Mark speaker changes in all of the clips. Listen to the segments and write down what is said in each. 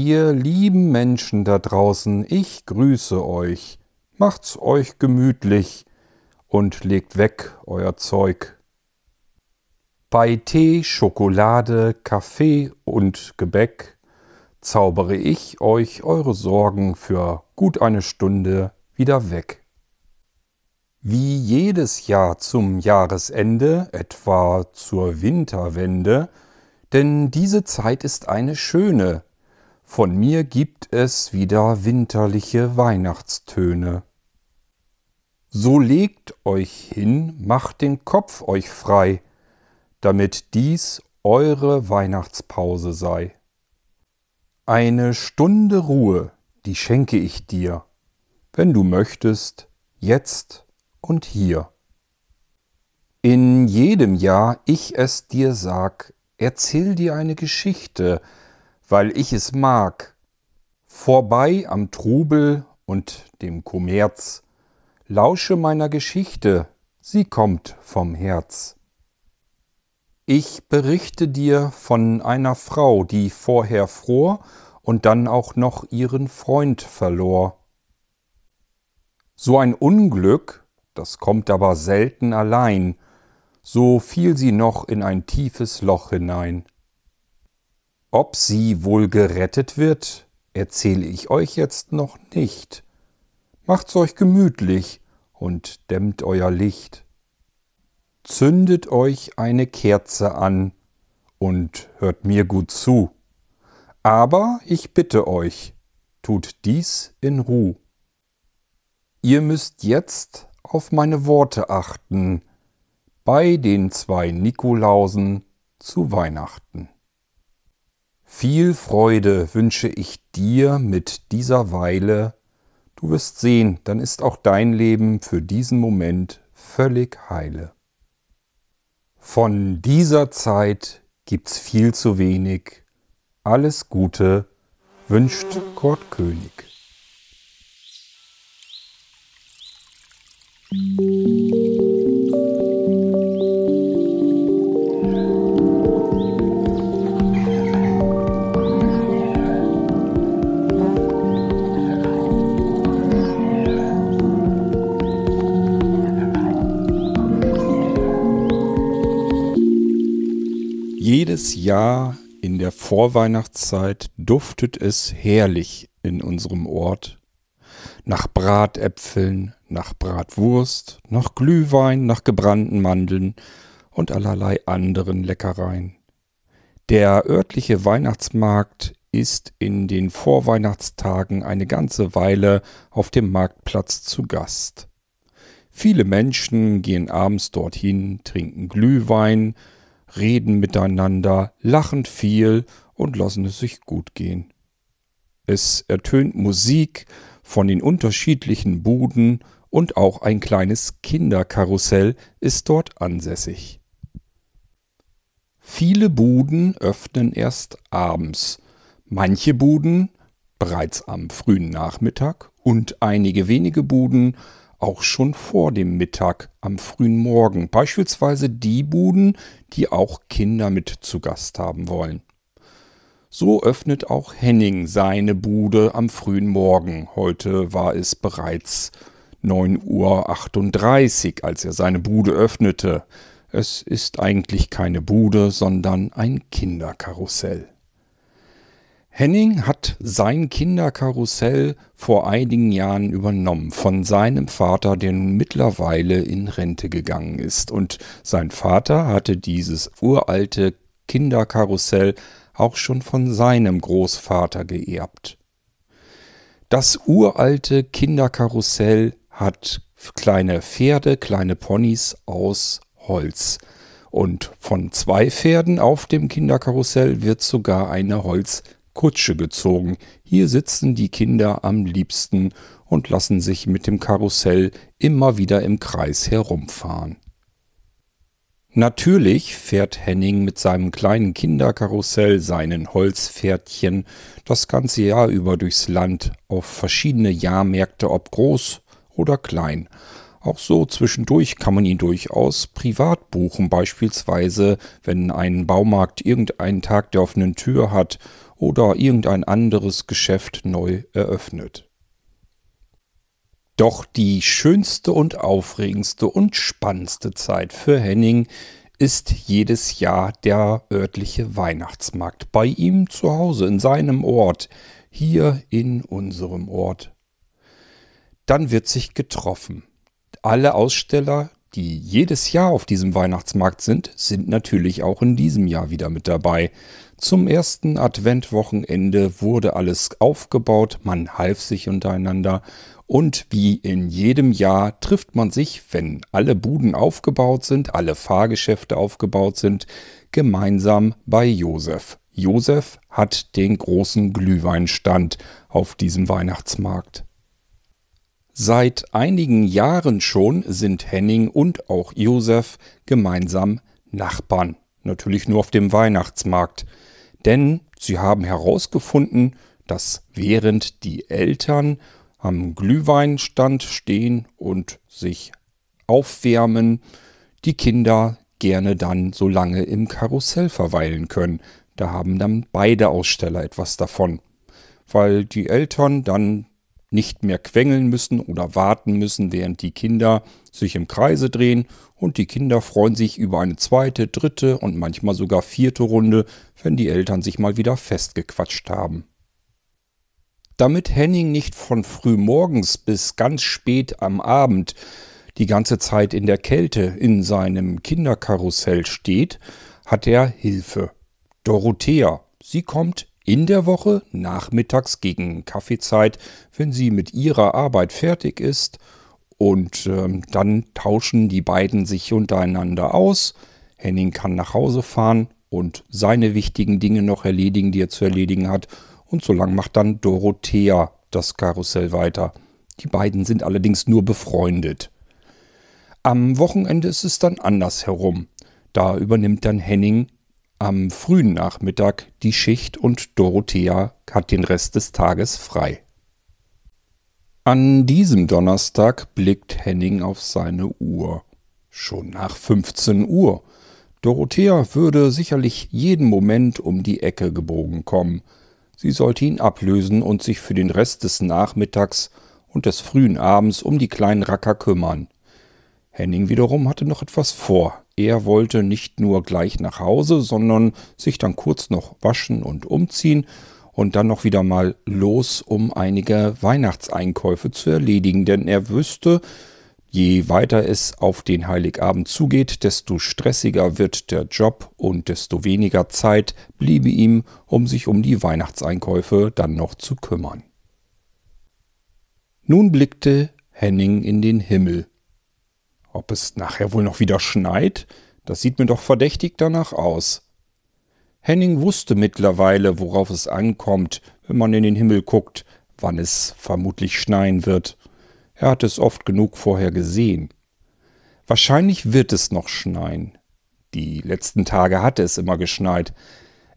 Speaker 1: Ihr lieben Menschen da draußen, ich grüße euch. Macht's euch gemütlich und legt weg euer Zeug. Bei Tee, Schokolade, Kaffee und Gebäck zaubere ich euch eure Sorgen für gut eine Stunde wieder weg. Wie jedes Jahr zum Jahresende, etwa zur Winterwende, denn diese Zeit ist eine schöne, von mir gibt es wieder winterliche Weihnachtstöne. So legt euch hin, macht den Kopf euch frei, damit dies eure Weihnachtspause sei. Eine Stunde Ruhe, die schenke ich dir, wenn du möchtest, jetzt und hier. In jedem Jahr ich es dir sag, erzähl dir eine Geschichte, weil ich es mag. Vorbei am Trubel und dem Kommerz, lausche meiner Geschichte, sie kommt vom Herz. Ich berichte dir von einer Frau, die vorher fror und dann auch noch ihren Freund verlor. So ein Unglück, das kommt aber selten allein, so fiel sie noch in ein tiefes Loch hinein. Ob sie wohl gerettet wird, erzähle ich euch jetzt noch nicht. Macht's euch gemütlich und dämmt euer Licht zündet euch eine Kerze an und hört mir gut zu. Aber ich bitte euch, tut dies in Ruh. Ihr müsst jetzt auf meine Worte achten bei den zwei Nikolausen zu Weihnachten. Viel Freude wünsche ich dir mit dieser Weile. Du wirst sehen, dann ist auch dein Leben für diesen Moment völlig heile. Von dieser Zeit gibt's viel zu wenig. Alles Gute wünscht Kurt König. Jedes Jahr in der Vorweihnachtszeit duftet es herrlich in unserem Ort. Nach Bratäpfeln, nach Bratwurst, nach Glühwein, nach gebrannten Mandeln und allerlei anderen Leckereien. Der örtliche Weihnachtsmarkt ist in den Vorweihnachtstagen eine ganze Weile auf dem Marktplatz zu Gast. Viele Menschen gehen abends dorthin, trinken Glühwein, reden miteinander, lachen viel und lassen es sich gut gehen. Es ertönt Musik von den unterschiedlichen Buden und auch ein kleines Kinderkarussell ist dort ansässig. Viele Buden öffnen erst abends, manche Buden bereits am frühen Nachmittag und einige wenige Buden auch schon vor dem Mittag am frühen Morgen, beispielsweise die Buden, die auch Kinder mit zu Gast haben wollen. So öffnet auch Henning seine Bude am frühen Morgen. Heute war es bereits 9.38 Uhr, als er seine Bude öffnete. Es ist eigentlich keine Bude, sondern ein Kinderkarussell. Henning hat sein Kinderkarussell vor einigen Jahren übernommen von seinem Vater, der nun mittlerweile in Rente gegangen ist. Und sein Vater hatte dieses uralte Kinderkarussell auch schon von seinem Großvater geerbt. Das uralte Kinderkarussell hat kleine Pferde, kleine Ponys aus Holz. Und von zwei Pferden auf dem Kinderkarussell wird sogar eine Holz Kutsche gezogen. Hier sitzen die Kinder am liebsten und lassen sich mit dem Karussell immer wieder im Kreis herumfahren. Natürlich fährt Henning mit seinem kleinen Kinderkarussell, seinen Holzpferdchen, das ganze Jahr über durchs Land auf verschiedene Jahrmärkte, ob groß oder klein. Auch so zwischendurch kann man ihn durchaus privat buchen, beispielsweise wenn ein Baumarkt irgendeinen Tag der offenen Tür hat oder irgendein anderes Geschäft neu eröffnet. Doch die schönste und aufregendste und spannendste Zeit für Henning ist jedes Jahr der örtliche Weihnachtsmarkt bei ihm zu Hause, in seinem Ort, hier in unserem Ort. Dann wird sich getroffen. Alle Aussteller, die jedes Jahr auf diesem Weihnachtsmarkt sind, sind natürlich auch in diesem Jahr wieder mit dabei. Zum ersten Adventwochenende wurde alles aufgebaut, man half sich untereinander und wie in jedem Jahr trifft man sich, wenn alle Buden aufgebaut sind, alle Fahrgeschäfte aufgebaut sind, gemeinsam bei Josef. Josef hat den großen Glühweinstand auf diesem Weihnachtsmarkt. Seit einigen Jahren schon sind Henning und auch Josef gemeinsam Nachbarn. Natürlich nur auf dem Weihnachtsmarkt. Denn sie haben herausgefunden, dass während die Eltern am Glühweinstand stehen und sich aufwärmen, die Kinder gerne dann so lange im Karussell verweilen können. Da haben dann beide Aussteller etwas davon, weil die Eltern dann nicht mehr quengeln müssen oder warten müssen, während die Kinder sich im Kreise drehen und die Kinder freuen sich über eine zweite, dritte und manchmal sogar vierte Runde, wenn die Eltern sich mal wieder festgequatscht haben. Damit Henning nicht von früh morgens bis ganz spät am Abend die ganze Zeit in der Kälte in seinem Kinderkarussell steht, hat er Hilfe. Dorothea, sie kommt in der Woche nachmittags gegen Kaffeezeit, wenn sie mit ihrer Arbeit fertig ist, und äh, dann tauschen die beiden sich untereinander aus. Henning kann nach Hause fahren und seine wichtigen Dinge noch erledigen, die er zu erledigen hat, und so lang macht dann Dorothea das Karussell weiter. Die beiden sind allerdings nur befreundet. Am Wochenende ist es dann anders herum. Da übernimmt dann Henning am frühen Nachmittag die Schicht und Dorothea hat den Rest des Tages frei. An diesem Donnerstag blickt Henning auf seine Uhr. Schon nach 15 Uhr. Dorothea würde sicherlich jeden Moment um die Ecke gebogen kommen. Sie sollte ihn ablösen und sich für den Rest des Nachmittags und des frühen Abends um die kleinen Racker kümmern. Henning wiederum hatte noch etwas vor. Er wollte nicht nur gleich nach Hause, sondern sich dann kurz noch waschen und umziehen und dann noch wieder mal los, um einige Weihnachtseinkäufe zu erledigen, denn er wüsste, Je weiter es auf den Heiligabend zugeht, desto stressiger wird der Job und desto weniger Zeit bliebe ihm, um sich um die Weihnachtseinkäufe dann noch zu kümmern. Nun blickte Henning in den Himmel. Ob es nachher wohl noch wieder schneit? Das sieht mir doch verdächtig danach aus. Henning wusste mittlerweile, worauf es ankommt, wenn man in den Himmel guckt, wann es vermutlich schneien wird. Er hat es oft genug vorher gesehen. Wahrscheinlich wird es noch schneien. Die letzten Tage hatte es immer geschneit.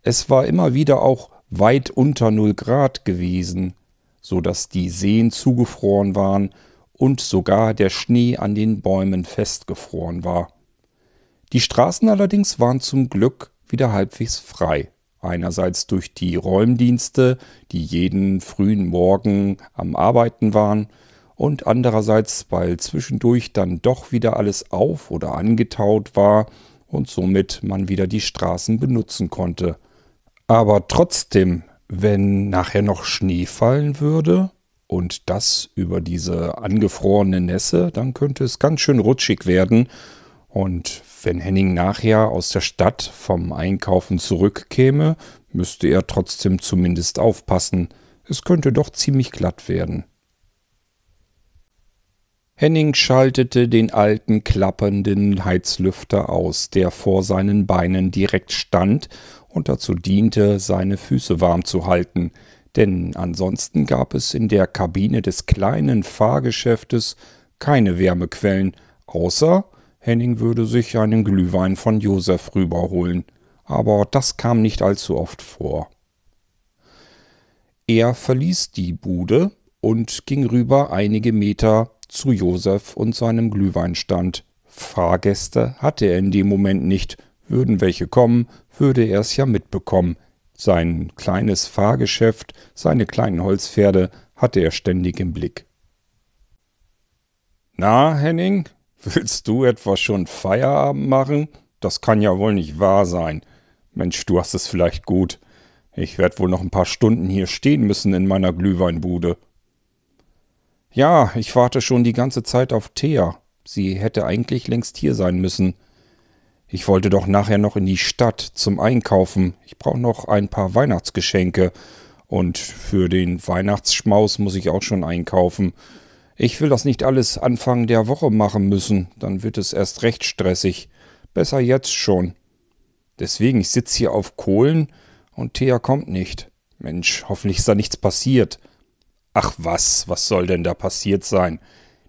Speaker 1: Es war immer wieder auch weit unter null Grad gewesen, so dass die Seen zugefroren waren und sogar der Schnee an den Bäumen festgefroren war. Die Straßen allerdings waren zum Glück wieder halbwegs frei. Einerseits durch die Räumdienste, die jeden frühen Morgen am Arbeiten waren, und andererseits, weil zwischendurch dann doch wieder alles auf oder angetaut war und somit man wieder die Straßen benutzen konnte. Aber trotzdem, wenn nachher noch Schnee fallen würde und das über diese angefrorene Nässe, dann könnte es ganz schön rutschig werden. Und wenn Henning nachher aus der Stadt vom Einkaufen zurückkäme, müsste er trotzdem zumindest aufpassen. Es könnte doch ziemlich glatt werden. Henning schaltete den alten klappernden Heizlüfter aus, der vor seinen Beinen direkt stand und dazu diente, seine Füße warm zu halten, denn ansonsten gab es in der Kabine des kleinen Fahrgeschäftes keine Wärmequellen, außer Henning würde sich einen Glühwein von Josef rüberholen. Aber das kam nicht allzu oft vor. Er verließ die Bude und ging rüber einige Meter zu Josef und seinem Glühweinstand. Fahrgäste hatte er in dem Moment nicht. Würden welche kommen, würde er es ja mitbekommen. Sein kleines Fahrgeschäft, seine kleinen Holzpferde hatte er ständig im Blick. Na, Henning, willst du etwa schon Feierabend machen? Das kann ja wohl nicht wahr sein. Mensch, du hast es vielleicht gut. Ich werde wohl noch ein paar Stunden hier stehen müssen in meiner Glühweinbude. Ja, ich warte schon die ganze Zeit auf Thea. Sie hätte eigentlich längst hier sein müssen. Ich wollte doch nachher noch in die Stadt zum Einkaufen. Ich brauche noch ein paar Weihnachtsgeschenke. Und für den Weihnachtsschmaus muss ich auch schon einkaufen. Ich will das nicht alles Anfang der Woche machen müssen. Dann wird es erst recht stressig. Besser jetzt schon. Deswegen, ich sitze hier auf Kohlen und Thea kommt nicht. Mensch, hoffentlich ist da nichts passiert. Ach was, was soll denn da passiert sein?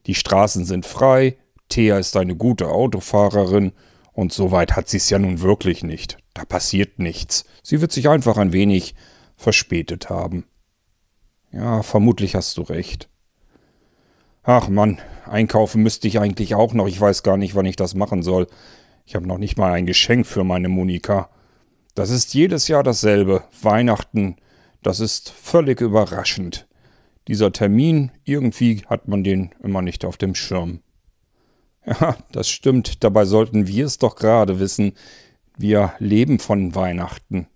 Speaker 1: Die Straßen sind frei, Thea ist eine gute Autofahrerin und so weit hat sie es ja nun wirklich nicht. Da passiert nichts. Sie wird sich einfach ein wenig verspätet haben. Ja, vermutlich hast du recht. Ach Mann, einkaufen müsste ich eigentlich auch noch. Ich weiß gar nicht, wann ich das machen soll. Ich habe noch nicht mal ein Geschenk für meine Monika. Das ist jedes Jahr dasselbe. Weihnachten. Das ist völlig überraschend. Dieser Termin, irgendwie hat man den immer nicht auf dem Schirm. Ja, das stimmt. Dabei sollten wir es doch gerade wissen. Wir leben von Weihnachten.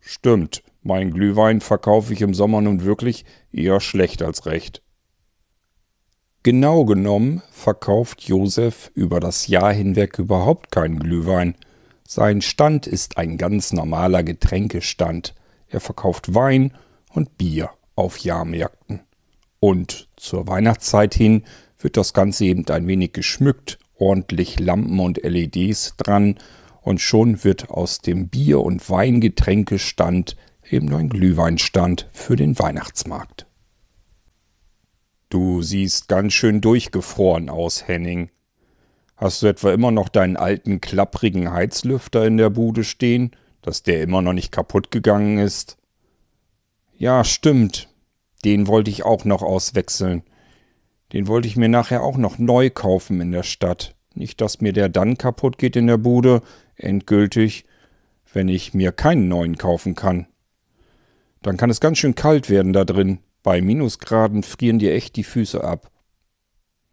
Speaker 1: Stimmt. Mein Glühwein verkaufe ich im Sommer nun wirklich eher schlecht als recht. Genau genommen verkauft Josef über das Jahr hinweg überhaupt keinen Glühwein. Sein Stand ist ein ganz normaler Getränkestand. Er verkauft Wein und Bier auf Jahrmärkten. Und zur Weihnachtszeit hin wird das Ganze eben ein wenig geschmückt, ordentlich Lampen und LEDs dran und schon wird aus dem Bier- und Weingetränkestand eben ein Glühweinstand für den Weihnachtsmarkt. Du siehst ganz schön durchgefroren aus, Henning. Hast du etwa immer noch deinen alten klapprigen Heizlüfter in der Bude stehen, dass der immer noch nicht kaputt gegangen ist? Ja, stimmt. Den wollte ich auch noch auswechseln. Den wollte ich mir nachher auch noch neu kaufen in der Stadt. Nicht, dass mir der dann kaputt geht in der Bude, endgültig, wenn ich mir keinen neuen kaufen kann. Dann kann es ganz schön kalt werden da drin. Bei Minusgraden frieren dir echt die Füße ab.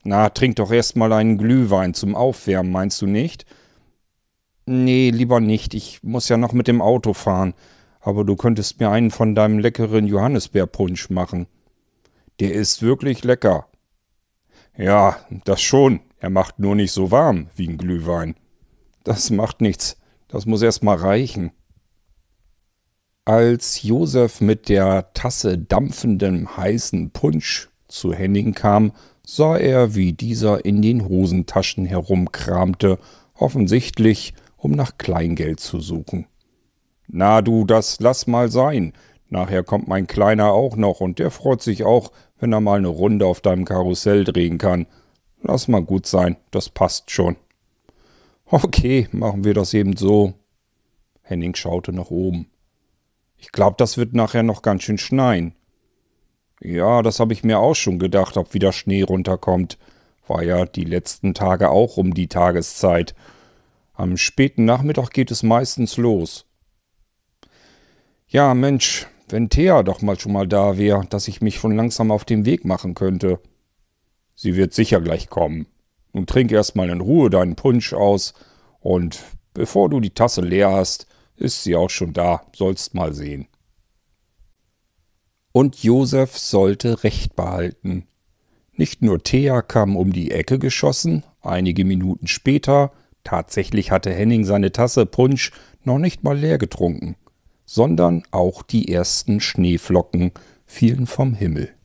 Speaker 1: Na, trink doch erst mal einen Glühwein zum Aufwärmen, meinst du nicht? Nee, lieber nicht. Ich muss ja noch mit dem Auto fahren. Aber du könntest mir einen von deinem leckeren Johannisbeerpunsch machen. Der ist wirklich lecker. Ja, das schon. Er macht nur nicht so warm wie ein Glühwein. Das macht nichts. Das muss erst mal reichen. Als Josef mit der Tasse dampfendem heißen Punsch zu Henning kam, sah er, wie dieser in den Hosentaschen herumkramte, offensichtlich, um nach Kleingeld zu suchen. Na du, das lass mal sein. Nachher kommt mein Kleiner auch noch und der freut sich auch, wenn er mal eine Runde auf deinem Karussell drehen kann. Lass mal gut sein, das passt schon. Okay, machen wir das eben so. Henning schaute nach oben. Ich glaube, das wird nachher noch ganz schön schneien. Ja, das habe ich mir auch schon gedacht, ob wieder Schnee runterkommt. War ja die letzten Tage auch um die Tageszeit. Am späten Nachmittag geht es meistens los. Ja, Mensch, wenn Thea doch mal schon mal da wäre, dass ich mich schon langsam auf den Weg machen könnte. Sie wird sicher gleich kommen. Nun trink erst mal in Ruhe deinen Punsch aus und bevor du die Tasse leer hast, ist sie auch schon da, sollst mal sehen. Und Josef sollte Recht behalten. Nicht nur Thea kam um die Ecke geschossen, einige Minuten später, tatsächlich hatte Henning seine Tasse Punsch noch nicht mal leer getrunken, sondern auch die ersten Schneeflocken fielen vom Himmel.